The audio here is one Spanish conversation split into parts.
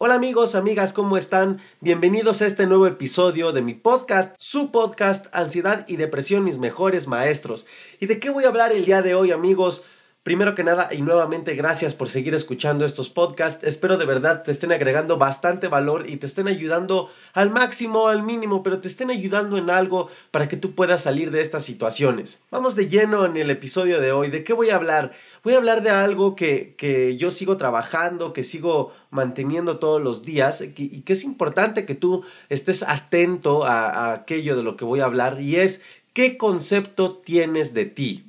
Hola amigos, amigas, ¿cómo están? Bienvenidos a este nuevo episodio de mi podcast, su podcast Ansiedad y Depresión, mis mejores maestros. ¿Y de qué voy a hablar el día de hoy amigos? Primero que nada y nuevamente gracias por seguir escuchando estos podcasts. Espero de verdad te estén agregando bastante valor y te estén ayudando al máximo, al mínimo, pero te estén ayudando en algo para que tú puedas salir de estas situaciones. Vamos de lleno en el episodio de hoy. ¿De qué voy a hablar? Voy a hablar de algo que, que yo sigo trabajando, que sigo manteniendo todos los días y que es importante que tú estés atento a, a aquello de lo que voy a hablar y es qué concepto tienes de ti.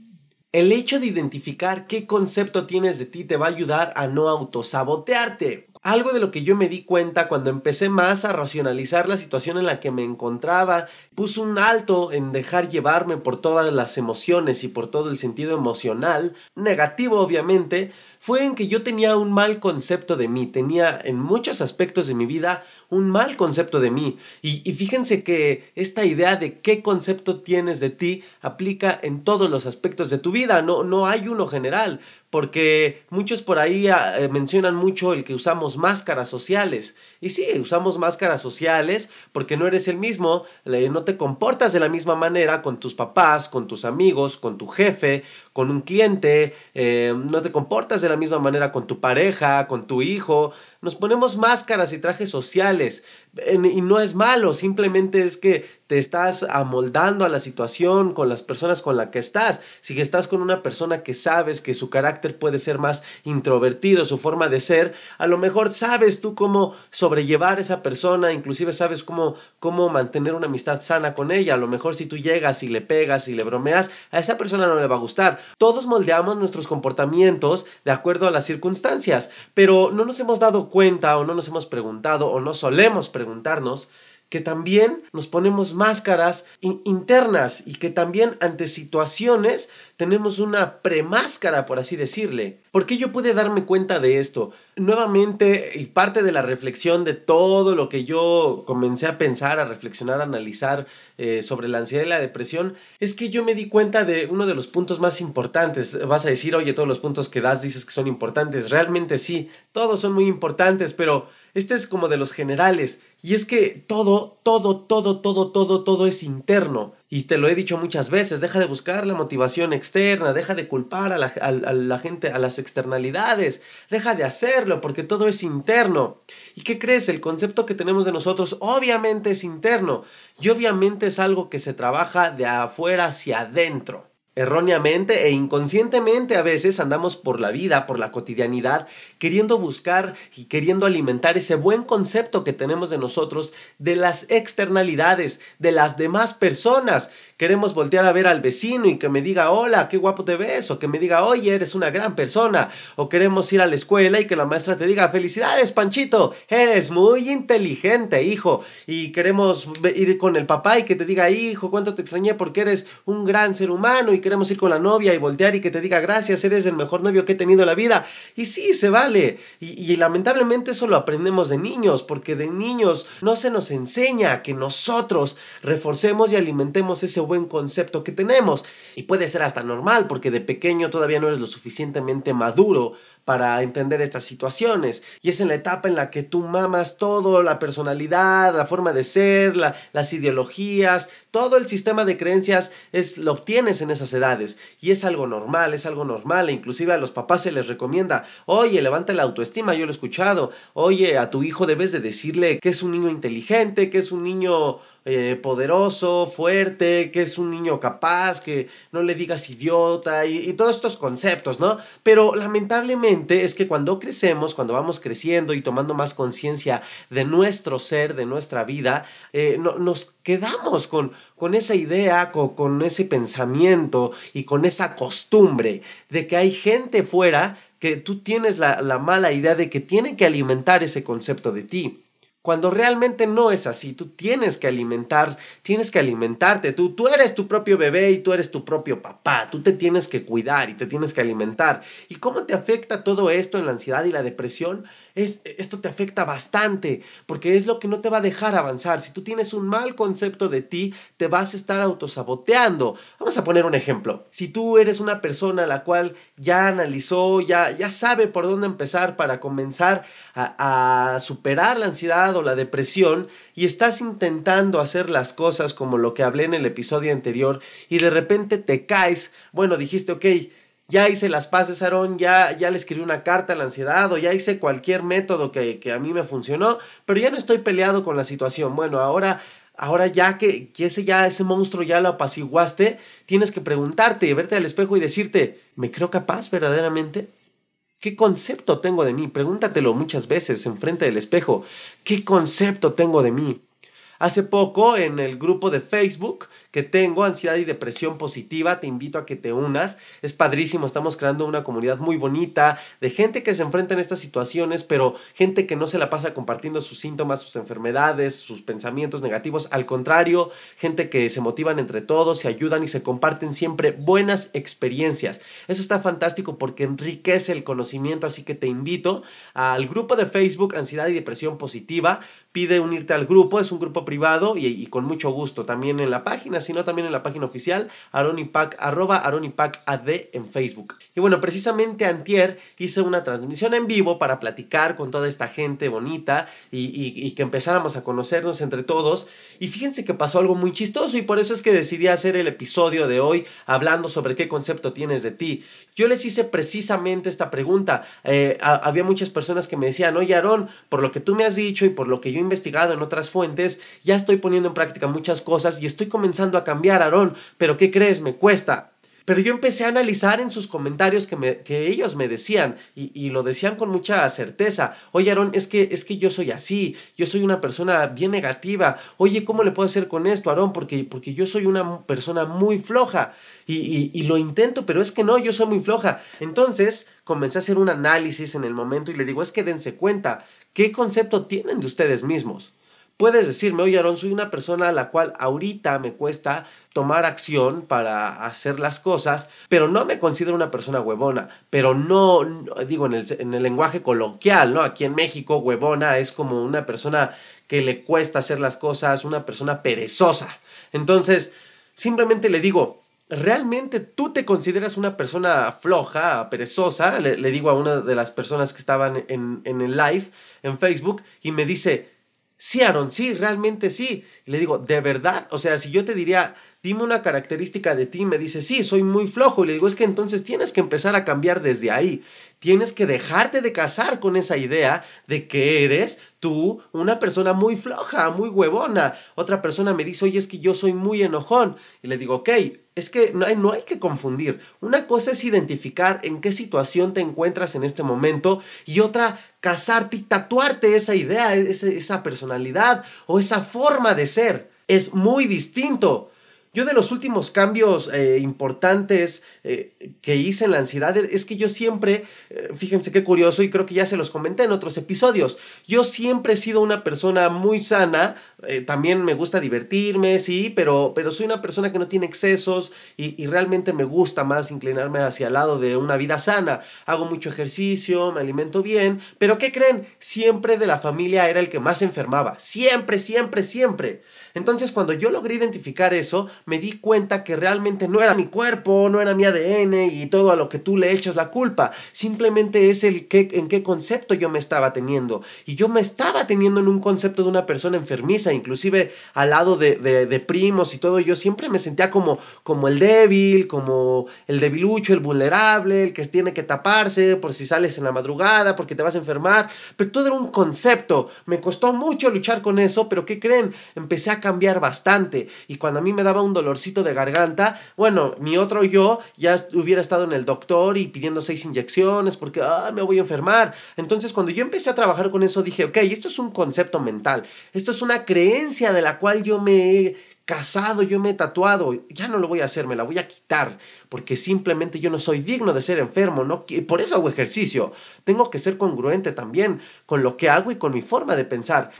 El hecho de identificar qué concepto tienes de ti te va a ayudar a no autosabotearte. Algo de lo que yo me di cuenta cuando empecé más a racionalizar la situación en la que me encontraba, puse un alto en dejar llevarme por todas las emociones y por todo el sentido emocional, negativo obviamente, fue en que yo tenía un mal concepto de mí, tenía en muchos aspectos de mi vida un mal concepto de mí. Y, fíjense que esta idea de qué concepto tienes de ti aplica en todos los aspectos de tu vida, no, no hay uno general, porque muchos por ahí ah, eh, mencionan mucho el que usamos máscaras sociales. Y sí, usamos máscaras sociales porque no eres el mismo, no te comportas de la misma manera con tus papás, con tus amigos, con tu jefe, con un cliente, eh, no te comportas de la misma manera con tu pareja, con tu hijo, nos ponemos máscaras y trajes sociales y no es malo, simplemente es que te estás amoldando a la situación con las personas con las que estás. Si estás con una persona que sabes que su carácter puede ser más introvertido, su forma de ser, a lo mejor sabes tú cómo sobrellevar a esa persona, inclusive sabes cómo, cómo mantener una amistad sana con ella. A lo mejor si tú llegas y le pegas y le bromeas, a esa persona no le va a gustar. Todos moldeamos nuestros comportamientos de acuerdo a las circunstancias, pero no nos hemos dado cuenta o no nos hemos preguntado o no solemos preguntarnos que también nos ponemos máscaras internas y que también ante situaciones tenemos una premáscara, por así decirle. ¿Por qué yo pude darme cuenta de esto? Nuevamente, y parte de la reflexión de todo lo que yo comencé a pensar, a reflexionar, a analizar eh, sobre la ansiedad y la depresión, es que yo me di cuenta de uno de los puntos más importantes. Vas a decir, oye, todos los puntos que das dices que son importantes. Realmente sí, todos son muy importantes, pero este es como de los generales. Y es que todo, todo, todo, todo, todo, todo es interno. Y te lo he dicho muchas veces, deja de buscar la motivación externa, deja de culpar a la, gente, a las externalidades, deja de hacerlo porque todo es interno. ¿Y qué crees? El concepto que tenemos de nosotros obviamente es interno y obviamente es algo que se trabaja de afuera hacia adentro. Erróneamente e inconscientemente a veces andamos por la vida, por la cotidianidad, queriendo buscar y queriendo alimentar ese buen concepto que tenemos de nosotros, de las externalidades, de las demás personas. Queremos voltear a ver al vecino y que me diga, hola, qué guapo te ves, o que me diga, oye, eres una gran persona, o queremos ir a la escuela y que la maestra te diga, felicidades, Panchito, eres muy inteligente, hijo, y queremos ir con el papá y que te diga, hijo, cuánto te extrañé porque eres un gran ser humano y queremos ir con la novia y voltear y que te diga gracias, eres el mejor novio que he tenido en la vida. Y sí, se vale. Y, lamentablemente eso lo aprendemos de niños, porque de niños no se nos enseña que nosotros reforcemos y alimentemos ese buen concepto que tenemos. Y puede ser hasta normal, porque de pequeño todavía no eres lo suficientemente maduro para entender estas situaciones. Y es en la etapa en la que tú mamas todo, la personalidad, la forma de ser, las ideologías, todo el sistema de creencias es, lo obtienes en esas edades. Y es algo normal, es algo normal. E inclusive a los papás se les recomienda, oye, levanta la autoestima, yo lo he escuchado. Oye, a tu hijo debes de decirle que es un niño inteligente, que es un niño eh, poderoso, fuerte, que es un niño capaz, que no le digas idiota y, todos estos conceptos, ¿no? Pero lamentablemente es que cuando crecemos, cuando vamos creciendo y tomando más conciencia de nuestro ser, de nuestra vida, eh, nos quedamos con, con esa idea, con, con ese pensamiento y con esa costumbre de que hay gente fuera que tú tienes la, la mala idea de que tiene que alimentar ese concepto de ti cuando realmente no es así. Tú tienes que alimentar, tienes que alimentarte. Tú, tú eres tu propio bebé y tú eres tu propio papá. Tú te tienes que cuidar y te tienes que alimentar. ¿Y cómo te afecta todo esto en la ansiedad y la depresión? Es, esto te afecta bastante, porque es lo que no te va a dejar avanzar. Si tú tienes un mal concepto de ti, te vas a estar autosaboteando. Vamos a poner un ejemplo. Si tú eres una persona la cual ya analizó, ya, ya sabe por dónde empezar para comenzar a, a superar la ansiedad o la depresión y estás intentando hacer las cosas como lo que hablé en el episodio anterior y de repente te caes, bueno, dijiste, ok, ya hice las paces, Aarón, ya, ya le escribí una carta a la ansiedad o ya hice cualquier método que, a mí me funcionó, pero ya no estoy peleado con la situación. Bueno, ahora, ahora ya que, que, ese, ya, ese monstruo ya lo apaciguaste, tienes que preguntarte, verte al espejo y decirte, ¿me creo capaz verdaderamente? ¿Qué concepto tengo de mí? Pregúntatelo muchas veces enfrente del espejo. ¿Qué concepto tengo de mí? Hace poco en el grupo de Facebook que tengo, Ansiedad y Depresión Positiva, te invito a que te unas. Es padrísimo, estamos creando una comunidad muy bonita de gente que se enfrenta en estas situaciones, pero gente que no se la pasa compartiendo sus síntomas, sus enfermedades, sus pensamientos negativos. Al contrario, gente que se motivan entre todos, se ayudan y se comparten siempre buenas experiencias. Eso está fantástico porque enriquece el conocimiento, así que te invito al grupo de Facebook Ansiedad y Depresión Positiva. Pide unirte al grupo, es un grupo privado y, con mucho gusto también en la página, sino también en la página oficial, aronipac, arroba en Facebook. Y bueno, precisamente antier hice una transmisión en vivo para platicar con toda esta gente bonita y, y que empezáramos a conocernos entre todos. Y fíjense que pasó algo muy chistoso y por eso es que decidí hacer el episodio de hoy hablando sobre qué concepto tienes de ti. Yo les hice precisamente esta pregunta. Eh, había muchas personas que me decían, oye Aarón, por lo que tú me has dicho y por lo que yo he investigado en otras fuentes, ya estoy poniendo en práctica muchas cosas y estoy comenzando a cambiar, Aarón, pero ¿qué crees? Me cuesta. Pero yo empecé a analizar en sus comentarios que, me, que ellos me decían, y, lo decían con mucha certeza, oye Aarón, es que, es que yo soy así, yo soy una persona bien negativa, oye, ¿cómo le puedo hacer con esto, Aarón? Porque, porque yo soy una persona muy floja, y, y, lo intento, pero es que no, yo soy muy floja. Entonces comencé a hacer un análisis en el momento y le digo, es que dense cuenta, ¿qué concepto tienen de ustedes mismos? Puedes decirme, oye Aaron, soy una persona a la cual ahorita me cuesta tomar acción para hacer las cosas, pero no me considero una persona huevona, pero no, digo en el, en el lenguaje coloquial, ¿no? Aquí en México, huevona es como una persona que le cuesta hacer las cosas, una persona perezosa. Entonces, simplemente le digo, ¿realmente tú te consideras una persona floja, perezosa? Le, digo a una de las personas que estaban en, en el live en Facebook y me dice, Sí, Aaron, sí, realmente sí. Y le digo, ¿de verdad? O sea, si yo te diría, dime una característica de ti, me dice, sí, soy muy flojo. Y le digo, es que entonces tienes que empezar a cambiar desde ahí. Tienes que dejarte de casar con esa idea de que eres tú una persona muy floja, muy huevona. Otra persona me dice, oye, es que yo soy muy enojón. Y le digo, ok, es que no hay, no hay que confundir. Una cosa es identificar en qué situación te encuentras en este momento y otra, casarte y tatuarte esa idea, esa, esa personalidad o esa forma de ser. Es muy distinto. Yo de los últimos cambios eh, importantes eh, que hice en la ansiedad es que yo siempre, eh, fíjense qué curioso y creo que ya se los comenté en otros episodios, yo siempre he sido una persona muy sana, también me gusta divertirme, sí, pero, pero soy una persona que no tiene excesos y, y, realmente me gusta más inclinarme hacia el lado de una vida sana. Hago mucho ejercicio, me alimento bien, pero ¿qué creen? Siempre de la familia era el que más enfermaba, siempre, siempre, siempre. Entonces cuando yo logré identificar eso, me di cuenta que realmente no era mi cuerpo, no era mi ADN y todo a lo que tú le echas la culpa. Simplemente es el que, en qué concepto yo me estaba teniendo. Y yo me estaba teniendo en un concepto de una persona enfermiza, inclusive al lado de, de, primos y todo. Yo siempre me sentía como, como el débil, como el debilucho, el vulnerable, el que tiene que taparse por si sales en la madrugada, porque te vas a enfermar. Pero todo era un concepto. Me costó mucho luchar con eso, pero ¿qué creen? Empecé a cambiar bastante. Y cuando a mí me daba un dolorcito de garganta, bueno, mi otro yo ya hubiera estado en el doctor y pidiendo seis inyecciones porque ah, me voy a enfermar. Entonces, cuando yo empecé a trabajar con eso, dije, ok, esto es un concepto mental, esto es una creencia de la cual yo me he casado, yo me he tatuado, ya no lo voy a hacer, me la voy a quitar, porque simplemente yo no soy digno de ser enfermo, ¿no? Por eso hago ejercicio. Tengo que ser congruente también con lo que hago y con mi forma de pensar.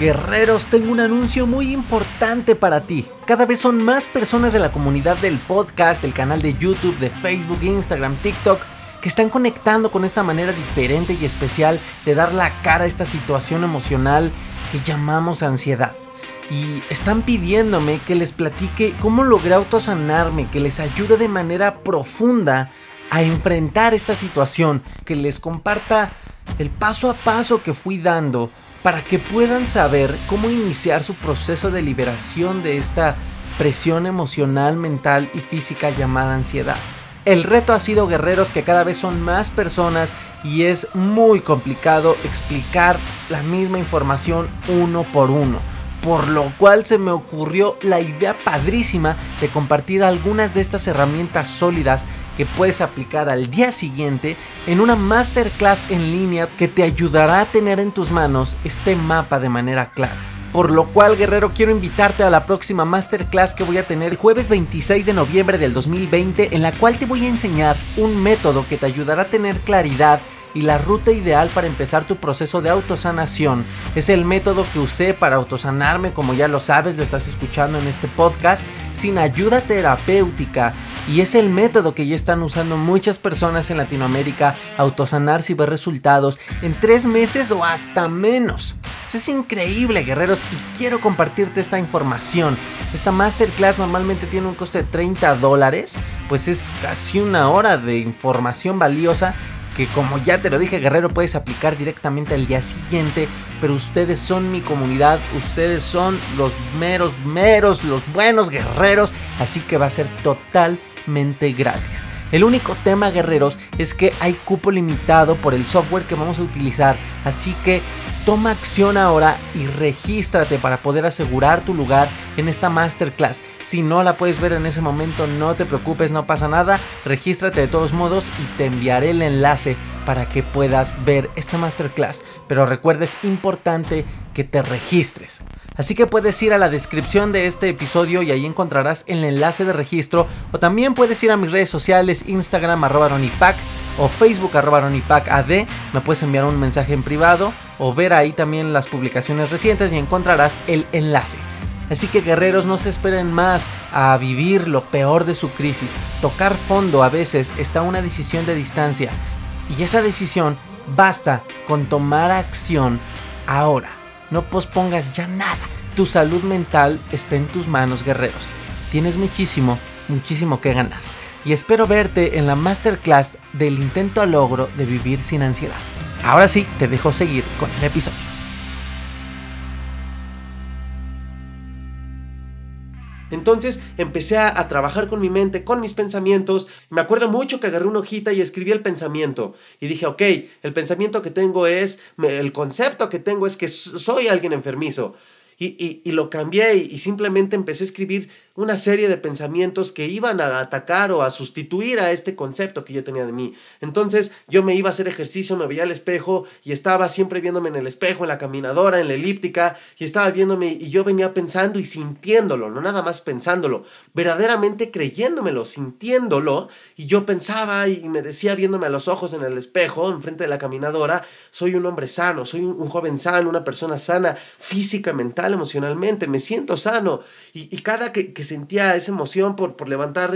Guerreros, tengo un anuncio muy importante para ti. Cada vez son más personas de la comunidad del podcast, del canal de YouTube, de Facebook, Instagram, TikTok que están conectando con esta manera diferente y especial de dar la cara a esta situación emocional que llamamos ansiedad. Y están pidiéndome que les platique cómo logré autosanarme, que les ayude de manera profunda a enfrentar esta situación, que les comparta el paso a paso que fui dando para que puedan saber cómo iniciar su proceso de liberación de esta presión emocional, mental y física llamada ansiedad. El reto ha sido guerreros que cada vez son más personas y es muy complicado explicar la misma información uno por uno. Por lo cual se me ocurrió la idea padrísima de compartir algunas de estas herramientas sólidas que puedes aplicar al día siguiente en una masterclass en línea que te ayudará a tener en tus manos este mapa de manera clara. Por lo cual, guerrero, quiero invitarte a la próxima masterclass que voy a tener el jueves 26 de noviembre del 2020, en la cual te voy a enseñar un método que te ayudará a tener claridad y la ruta ideal para empezar tu proceso de autosanación. Es el método que usé para autosanarme, como ya lo sabes, lo estás escuchando en este podcast, sin ayuda terapéutica. Y es el método que ya están usando muchas personas en Latinoamérica, autosanarse y ver resultados en tres meses o hasta menos es increíble, guerreros, y quiero compartirte esta información. Esta masterclass normalmente tiene un coste de 30 dólares, pues es casi una hora de información valiosa que como ya te lo dije, guerrero, puedes aplicar directamente al día siguiente, pero ustedes son mi comunidad, ustedes son los meros, meros, los buenos guerreros, así que va a ser totalmente gratis. El único tema, guerreros, es que hay cupo limitado por el software que vamos a utilizar. Así que toma acción ahora y regístrate para poder asegurar tu lugar en esta masterclass. Si no la puedes ver en ese momento, no te preocupes, no pasa nada. Regístrate de todos modos y te enviaré el enlace para que puedas ver esta masterclass. Pero recuerda, es importante que te registres. Así que puedes ir a la descripción de este episodio y ahí encontrarás el enlace de registro. O también puedes ir a mis redes sociales, Instagram arroba o Facebook arroba ad. Me puedes enviar un mensaje en privado o ver ahí también las publicaciones recientes y encontrarás el enlace. Así que guerreros no se esperen más a vivir lo peor de su crisis. Tocar fondo a veces está una decisión de distancia. Y esa decisión basta con tomar acción ahora. No pospongas ya nada. Tu salud mental está en tus manos, guerreros. Tienes muchísimo, muchísimo que ganar. Y espero verte en la masterclass del intento a logro de vivir sin ansiedad. Ahora sí, te dejo seguir con el episodio. Entonces empecé a, trabajar con mi mente, con mis pensamientos. Me acuerdo mucho que agarré una hojita y escribí el pensamiento. Y dije, ok, el pensamiento que tengo es, el concepto que tengo es que soy alguien enfermizo. Y, y, lo cambié y, simplemente empecé a escribir una serie de pensamientos que iban a atacar o a sustituir a este concepto que yo tenía de mí. Entonces yo me iba a hacer ejercicio, me veía al espejo y estaba siempre viéndome en el espejo, en la caminadora, en la elíptica y estaba viéndome y yo venía pensando y sintiéndolo, no nada más pensándolo, verdaderamente creyéndomelo, sintiéndolo y yo pensaba y me decía viéndome a los ojos en el espejo, enfrente de la caminadora, soy un hombre sano, soy un, joven sano, una persona sana, física, mental emocionalmente, me siento sano. Y, cada que, sentía esa emoción por, por levantar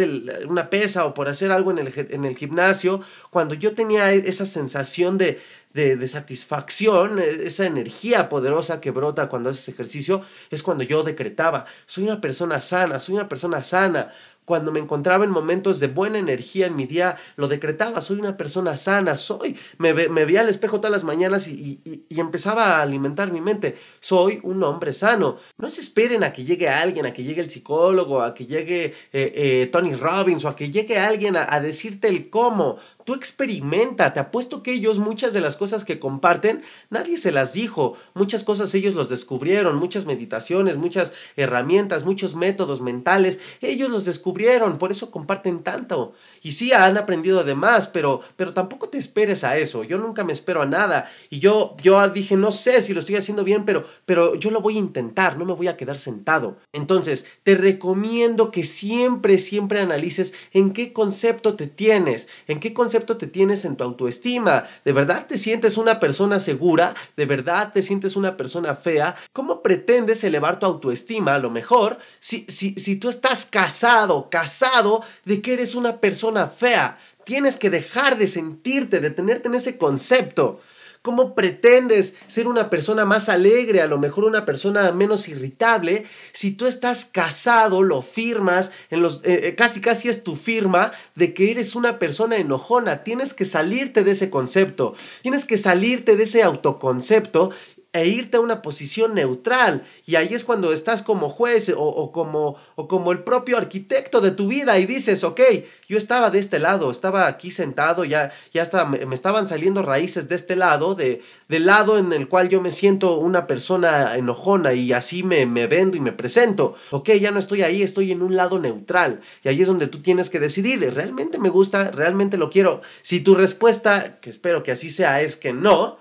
una pesa o por hacer algo en el, en el gimnasio, cuando yo tenía e, esa sensación de, de, de, satisfacción, e, esa energía poderosa que brota cuando haces ejercicio, es cuando yo decretaba, soy una persona sana, soy una persona sana, cuando me encontraba en momentos de buena energía en mi día, lo decretaba, soy una persona sana, soy, me, me veía al espejo todas las mañanas y, empezaba a alimentar mi mente, soy un hombre sano. No se esperen a que llegue alguien, a que llegue el psicólogo, a que llegue eh, eh, Tony Robbins o a que llegue alguien a, a decirte el cómo. Tú experimenta, te apuesto que ellos muchas de las cosas que comparten, nadie se las dijo, muchas cosas ellos los descubrieron, muchas meditaciones, muchas herramientas, muchos métodos mentales, ellos los descubrieron, por eso comparten tanto. Y sí, han aprendido de más, pero, pero tampoco te esperes a eso, yo nunca me espero a nada. Y yo, yo dije, no sé si lo estoy haciendo bien, pero, pero yo lo voy a intentar, no me voy a quedar sentado. Entonces, te recomiendo que siempre, siempre analices en qué concepto te tienes, en qué concepto te tienes en tu autoestima? ¿De verdad te sientes una persona segura? ¿De verdad te sientes una persona fea? ¿Cómo pretendes elevar tu autoestima? A lo mejor, si, si, si tú estás casado, casado de que eres una persona fea, Tienes que dejar de sentirte, de tenerte en ese concepto. ¿Cómo pretendes ser una persona más alegre, a lo mejor una persona menos irritable, si tú estás casado, lo firmas, en los, eh, eh, casi casi es tu firma de que eres una persona enojona? Tienes que salirte de ese concepto, tienes que salirte de ese autoconcepto e irte a una posición neutral. Y ahí es cuando estás como juez o, como, o como el propio arquitecto de tu vida y dices, ok, yo estaba de este lado, estaba aquí sentado, ya, ya me, me, estaban saliendo raíces de este lado, de, del lado en el cual yo me siento una persona enojona y así me, me vendo y me presento. Ok, ya no estoy ahí, estoy en un lado neutral. Y ahí es donde tú tienes que decidir, ¿realmente me gusta? ¿Realmente lo quiero? Si tu respuesta, que espero que así sea, es que no,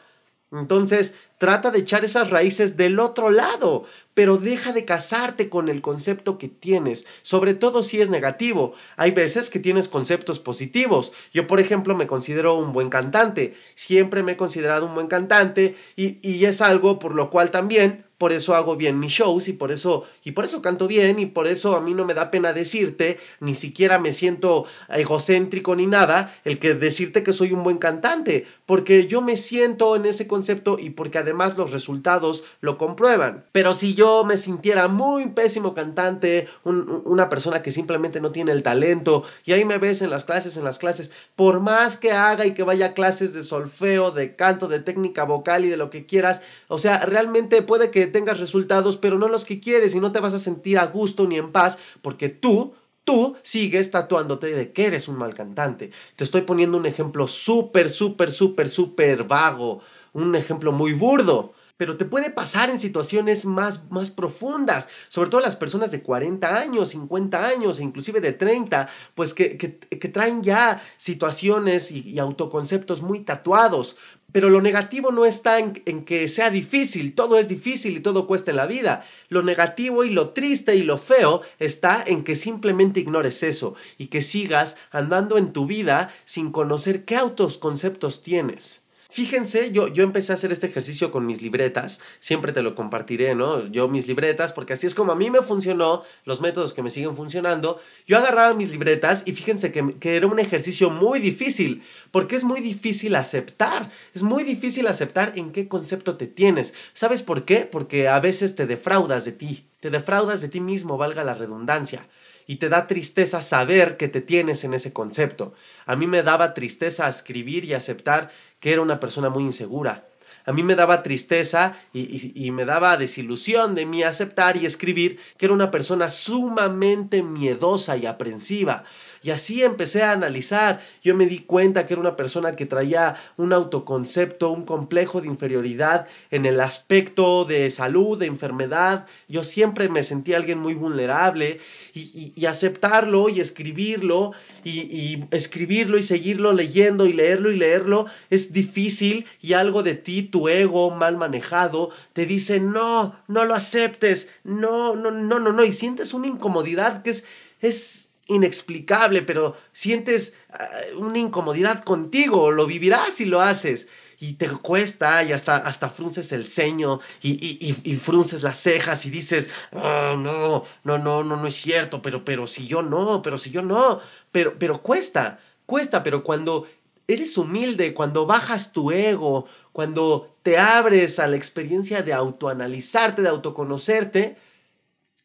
entonces Trata de echar esas raíces del otro lado, pero deja de casarte con el concepto que tienes, sobre todo si es negativo. Hay veces que tienes conceptos positivos. Yo, por ejemplo, me considero un buen cantante. Siempre me he considerado un buen cantante y, y es algo por lo cual también por eso hago bien mis shows y por eso y por eso canto bien y por eso a mí no me da pena decirte, ni siquiera me siento egocéntrico ni nada, el que decirte que soy un buen cantante, porque yo me siento en ese concepto y porque además los resultados lo comprueban. Pero si yo me sintiera muy pésimo cantante, una persona que simplemente no tiene el talento y ahí me ves en las clases, en las clases, por más que haga y que vaya a clases de solfeo, de canto, de técnica vocal y de lo que quieras, o sea, realmente puede que tengas resultados, pero no los que quieres y no te vas a sentir a gusto ni en paz porque tú tú sigues tatuándote de que eres un mal cantante. Te estoy poniendo un ejemplo súper, súper, súper, súper vago, un ejemplo muy burdo. Pero te puede pasar en situaciones más, más profundas, sobre todo las personas de 40 años, 50 años, e inclusive de 30, pues que, que, traen ya situaciones y autoconceptos muy tatuados. Pero lo negativo no está en, que sea difícil, todo es difícil y todo cuesta en la vida. Lo negativo y lo triste y lo feo está en que simplemente ignores eso y que sigas andando en tu vida sin conocer qué autoconceptos tienes. Fíjense, yo, yo empecé a hacer este ejercicio con mis libretas, siempre te lo compartiré, ¿no? Yo mis libretas, porque así es como a mí me funcionó, los métodos que me siguen funcionando, yo agarraba mis libretas y fíjense que, que era un ejercicio muy difícil, porque es muy difícil aceptar, es muy difícil aceptar en qué concepto te tienes. ¿Sabes por qué? Porque a veces te defraudas de ti, te defraudas de ti mismo, valga la redundancia y te da tristeza saber que te tienes en ese concepto. A mí me daba tristeza escribir y aceptar que era una persona muy insegura. A mí me daba tristeza y, me daba desilusión de mí aceptar y escribir que era una persona sumamente miedosa y aprensiva. Y así empecé a analizar. Yo me di cuenta que era una persona que traía un autoconcepto, un complejo de inferioridad en el aspecto de salud, de enfermedad. Yo siempre me sentí alguien muy vulnerable y, aceptarlo y escribirlo y, y escribirlo y seguirlo leyendo y leerlo y leerlo es difícil y algo de ti, tu ego mal manejado, te dice no, no lo aceptes, no, no, no, no, no, y sientes una incomodidad que es, es inexplicable, pero sientes ah, una incomodidad contigo, lo vivirás si lo haces. Y te cuesta y hasta, hasta frunces el ceño y, y, frunces las cejas y dices, oh, no, no, no, no, no es cierto, pero, pero si yo no, pero si yo no, pero, pero cuesta, cuesta, pero cuando eres humilde, cuando bajas tu ego, cuando te abres a la experiencia de autoanalizarte, de autoconocerte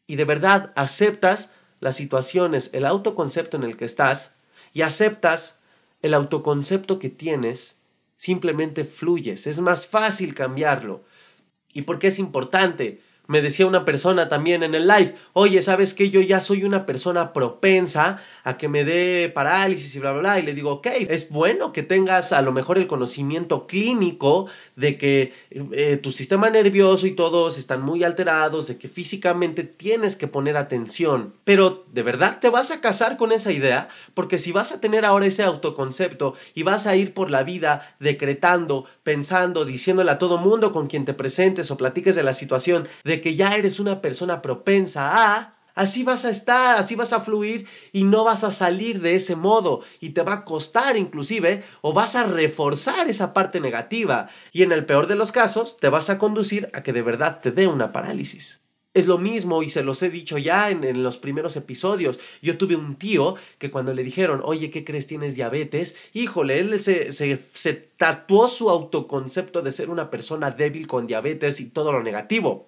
y de verdad aceptas las situaciones, el autoconcepto en el que estás y aceptas el autoconcepto que tienes, simplemente fluyes. Es más fácil cambiarlo. ¿Y por qué es importante? Me decía una persona también en el live, oye, ¿sabes qué? Yo ya soy una persona propensa a que me dé parálisis y bla, bla, bla. Y le digo, ok, es bueno que tengas a lo mejor el conocimiento clínico de que eh, tu sistema nervioso y todos están muy alterados, de que físicamente tienes que poner atención. Pero, ¿de verdad te vas a casar con esa idea? Porque si vas a tener ahora ese autoconcepto y vas a ir por la vida decretando, pensando, diciéndole a todo mundo con quien te presentes o platiques de la situación, que ya eres una persona propensa a, así vas a estar, así vas a fluir y no vas a salir de ese modo y te va a costar inclusive o vas a reforzar esa parte negativa y en el peor de los casos te vas a conducir a que de verdad te dé una parálisis. es lo mismo y se los he dicho ya en, los primeros episodios. Yo tuve un tío que cuando le dijeron, oye, ¿qué crees? ¿Tienes diabetes? Híjole, él se, se, tatuó su autoconcepto de ser una persona débil con diabetes y todo lo negativo.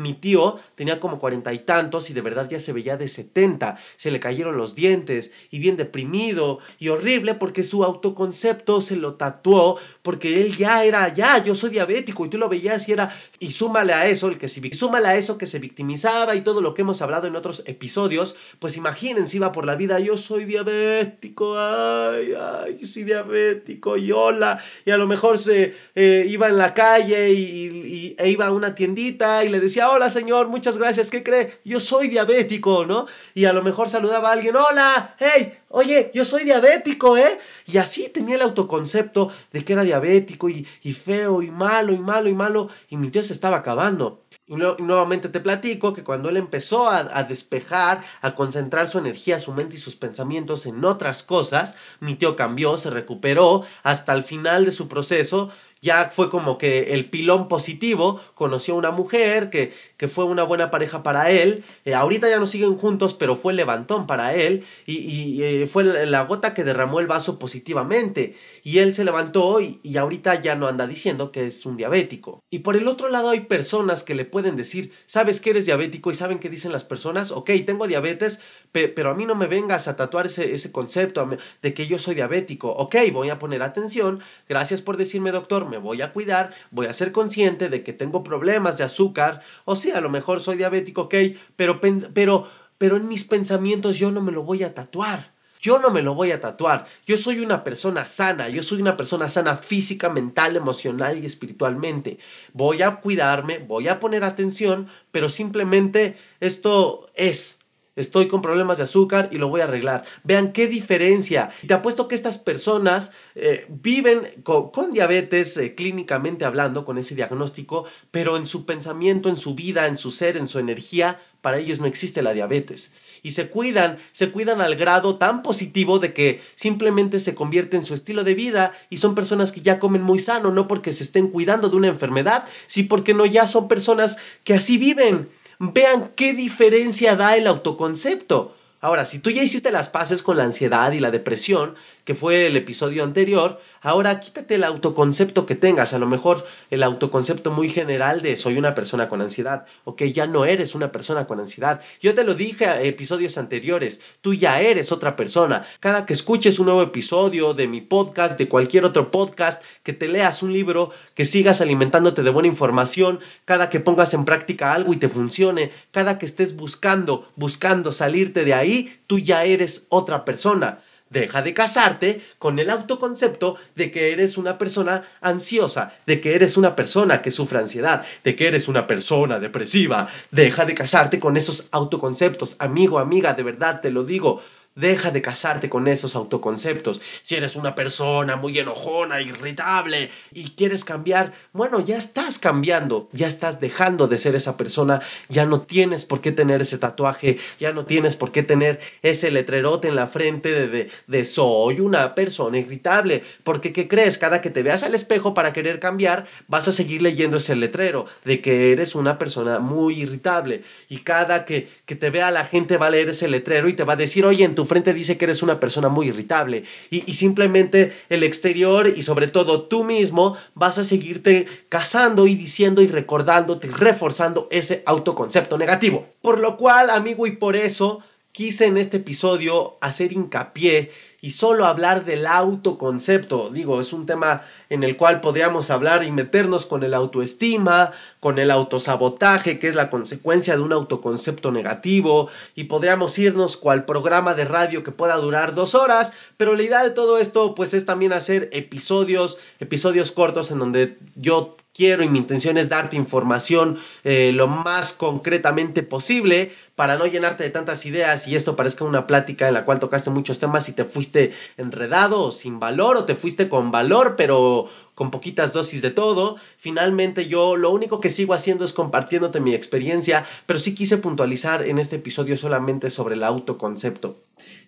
Mi tío tenía como cuarenta y tantos y de verdad ya se veía de setenta. Se le cayeron los dientes y bien deprimido y horrible porque su autoconcepto se lo tatuó porque él ya era, ya, yo soy diabético y tú lo veías y era, y súmale a eso, el que se, súmale a eso que se victimizaba y todo lo que hemos hablado en otros episodios, pues imagínense, iba por la vida, yo soy diabético, ay, ay, soy diabético y hola, y a lo mejor se eh, iba en la calle y, e iba a una tiendita y le decía, hola señor, muchas gracias, ¿qué cree? Yo soy diabético, ¿no? Y a lo mejor saludaba a alguien, hola, hey, oye, yo soy diabético, ¿eh? Y así tenía el autoconcepto de que era diabético y, feo y malo y malo y malo y mi tío se estaba acabando. Nuevamente te platico que cuando él empezó a, a, despejar, a concentrar su energía, su mente y sus pensamientos en otras cosas, mi tío cambió, se recuperó, hasta el final de su proceso ya fue como que el pilón positivo, conoció a una mujer que, que fue una buena pareja para él, eh, ahorita ya no siguen juntos, pero fue el levantón para él y, eh, fue la gota que derramó el vaso positivamente. Y él se levantó y, y, ahorita ya no anda diciendo que es un diabético. Y por el otro lado hay personas que le pueden decir, sabes que eres diabético y saben qué dicen las personas, ok, tengo diabetes, pero a mí no me vengas a tatuar ese, ese concepto de que yo soy diabético, ok, voy a poner atención, gracias por decirme doctor, me voy a cuidar, voy a ser consciente de que tengo problemas de azúcar, o sí, a lo mejor soy diabético, ok, pero, pero, pero en mis pensamientos yo no me lo voy a tatuar. Yo no me lo voy a tatuar. Yo soy una persona sana. Yo soy una persona sana física, mental, emocional y espiritualmente. Voy a cuidarme, voy a poner atención, pero simplemente esto es. Estoy con problemas de azúcar y lo voy a arreglar. Vean qué diferencia. Te apuesto que estas personas eh, viven con, diabetes eh, clínicamente hablando, con ese diagnóstico, pero en su pensamiento, en su vida, en su ser, en su energía, para ellos no existe la diabetes. Y se cuidan, se cuidan al grado tan positivo de que simplemente se convierte en su estilo de vida y son personas que ya comen muy sano, no porque se estén cuidando de una enfermedad, sí porque no ya son personas que así viven. Vean qué diferencia da el autoconcepto. Ahora, si tú ya hiciste las paces con la ansiedad y la depresión, que fue el episodio anterior, ahora quítate el autoconcepto que tengas, a lo mejor el autoconcepto muy general de soy una persona con ansiedad, ok, ya no eres una persona con ansiedad. Yo te lo dije a episodios anteriores, tú ya eres otra persona. Cada que escuches un nuevo episodio de mi podcast, de cualquier otro podcast, que te leas un libro, que sigas alimentándote de buena información, cada que pongas en práctica algo y te funcione, cada que estés buscando, buscando salirte de ahí, tú ya eres otra persona. Deja de casarte con el autoconcepto de que eres una persona ansiosa, de que eres una persona que sufre ansiedad, de que eres una persona depresiva. Deja de casarte con esos autoconceptos. Amigo, amiga, de verdad te lo digo. Deja de casarte con esos autoconceptos. Si eres una persona muy enojona, irritable y quieres cambiar, bueno, ya estás cambiando, ya estás dejando de ser esa persona, ya no tienes por qué tener ese tatuaje, ya no tienes por qué tener ese letrerote en la frente de, de, de soy una persona irritable, porque ¿qué crees? Cada que te veas al espejo para querer cambiar, vas a seguir leyendo ese letrero de que eres una persona muy irritable y cada que, que te vea la gente va a leer ese letrero y te va a decir, oye, en tu frente dice que eres una persona muy irritable y, simplemente el exterior y sobre todo tú mismo vas a seguirte casando y diciendo y recordándote y reforzando ese autoconcepto negativo. Por lo cual, amigo, y por eso quise en este episodio hacer hincapié y solo hablar del autoconcepto. Digo, es un tema en el cual podríamos hablar y meternos con el autoestima, con el autosabotaje, que es la consecuencia de un autoconcepto negativo, y podríamos irnos cual programa de radio que pueda durar dos horas, pero la idea de todo esto pues es también hacer episodios, episodios cortos en donde yo quiero y mi intención es darte información eh, lo más concretamente posible para no llenarte de tantas ideas y esto parezca una plática en la cual tocaste muchos temas y te fuiste enredado o sin valor o te fuiste con valor pero con poquitas dosis de todo. Finalmente yo lo único que sigo haciendo es compartiéndote mi experiencia, pero sí quise puntualizar en este episodio solamente sobre el autoconcepto.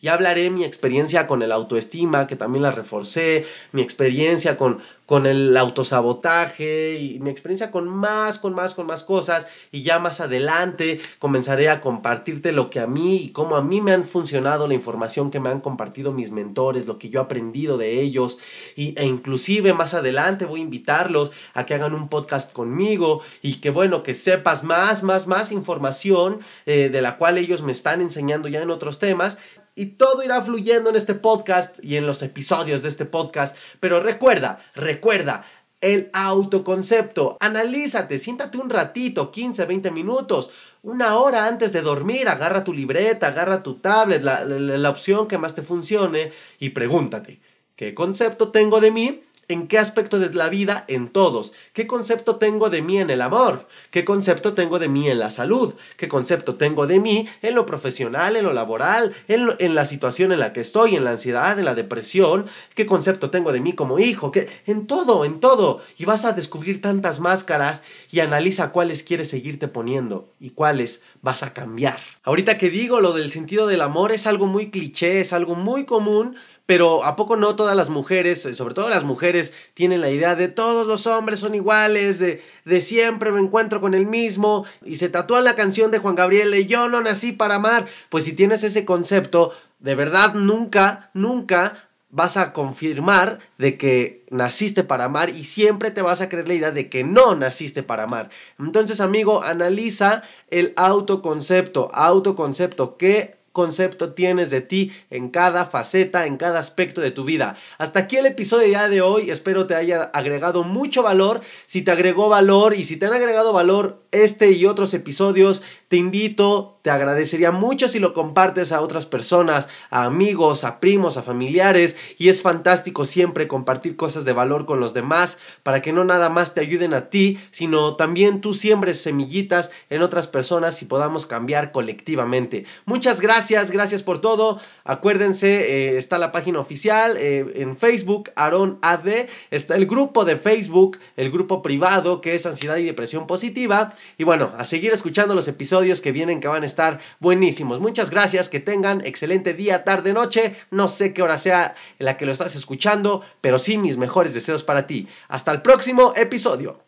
Y hablaré mi experiencia con el autoestima, que también la reforcé, mi experiencia con, con el autosabotaje y mi experiencia con más, con más, con más cosas y ya más adelante comenzaré a compartirte lo que a mí y cómo a mí me han funcionado la información que me han compartido mis mentores, lo que yo he aprendido de ellos y, e inclusive más adelante voy a invitarlos a que hagan un podcast conmigo y que bueno, que sepas más, más, más información eh, de la cual ellos me están enseñando ya en otros temas y todo irá fluyendo en este podcast y en los episodios de este podcast. Pero recuerda, recuerda, el autoconcepto. Analízate, siéntate un ratito, 15, 20 minutos, una hora antes de dormir, agarra tu libreta, agarra tu tablet, la, la opción que más te funcione y pregúntate, ¿qué concepto tengo de mí? ¿En qué aspecto de la vida? En todos. ¿Qué concepto tengo de mí en el amor? ¿Qué concepto tengo de mí en la salud? ¿Qué concepto tengo de mí en lo profesional, en lo laboral, en, la situación en la que estoy, en la ansiedad, en la depresión? ¿Qué concepto tengo de mí como hijo? ¿Qué? En todo, en todo. Y vas a descubrir tantas máscaras y analiza cuáles quieres seguirte poniendo y cuáles vas a cambiar. Ahorita que digo lo del sentido del amor es algo muy cliché, es algo muy común, pero ¿a poco no todas las mujeres, eh, sobre todo las mujeres, tienen la idea de todos los hombres son iguales, de, de siempre me encuentro con el mismo, y se tatúan la canción de Juan Gabriel de Yo no nací para amar? Pues si tienes ese concepto, de verdad nunca, nunca vas a confirmar de que naciste para amar y siempre te vas a creer la idea de que no naciste para amar. Entonces, amigo, analiza el autoconcepto, autoconcepto, ¿qué concepto tienes de ti en cada faceta, en cada aspecto de tu vida. Hasta aquí el episodio de hoy. Espero te haya agregado mucho valor. Si te agregó valor y si te han agregado valor este y otros episodios, te invito, te agradecería mucho si lo compartes a otras personas, a amigos, a primos, a familiares. Y es fantástico siempre compartir cosas de valor con los demás para que no nada más te ayuden a ti, sino también tú siembres semillitas en otras personas y podamos cambiar colectivamente. Muchas gracias Gracias, por todo. Acuérdense, eh, está la página oficial eh, en Facebook, Aaron AD. Está el grupo de Facebook, el grupo privado que es Ansiedad y Depresión Positiva. Y bueno, a seguir escuchando los que vienen que van a estar buenísimos. Muchas gracias, que tengan excelente día, tarde, noche. No sé qué hora sea la que lo estás escuchando, pero sí mis mejores deseos para ti. Hasta el próximo episodio.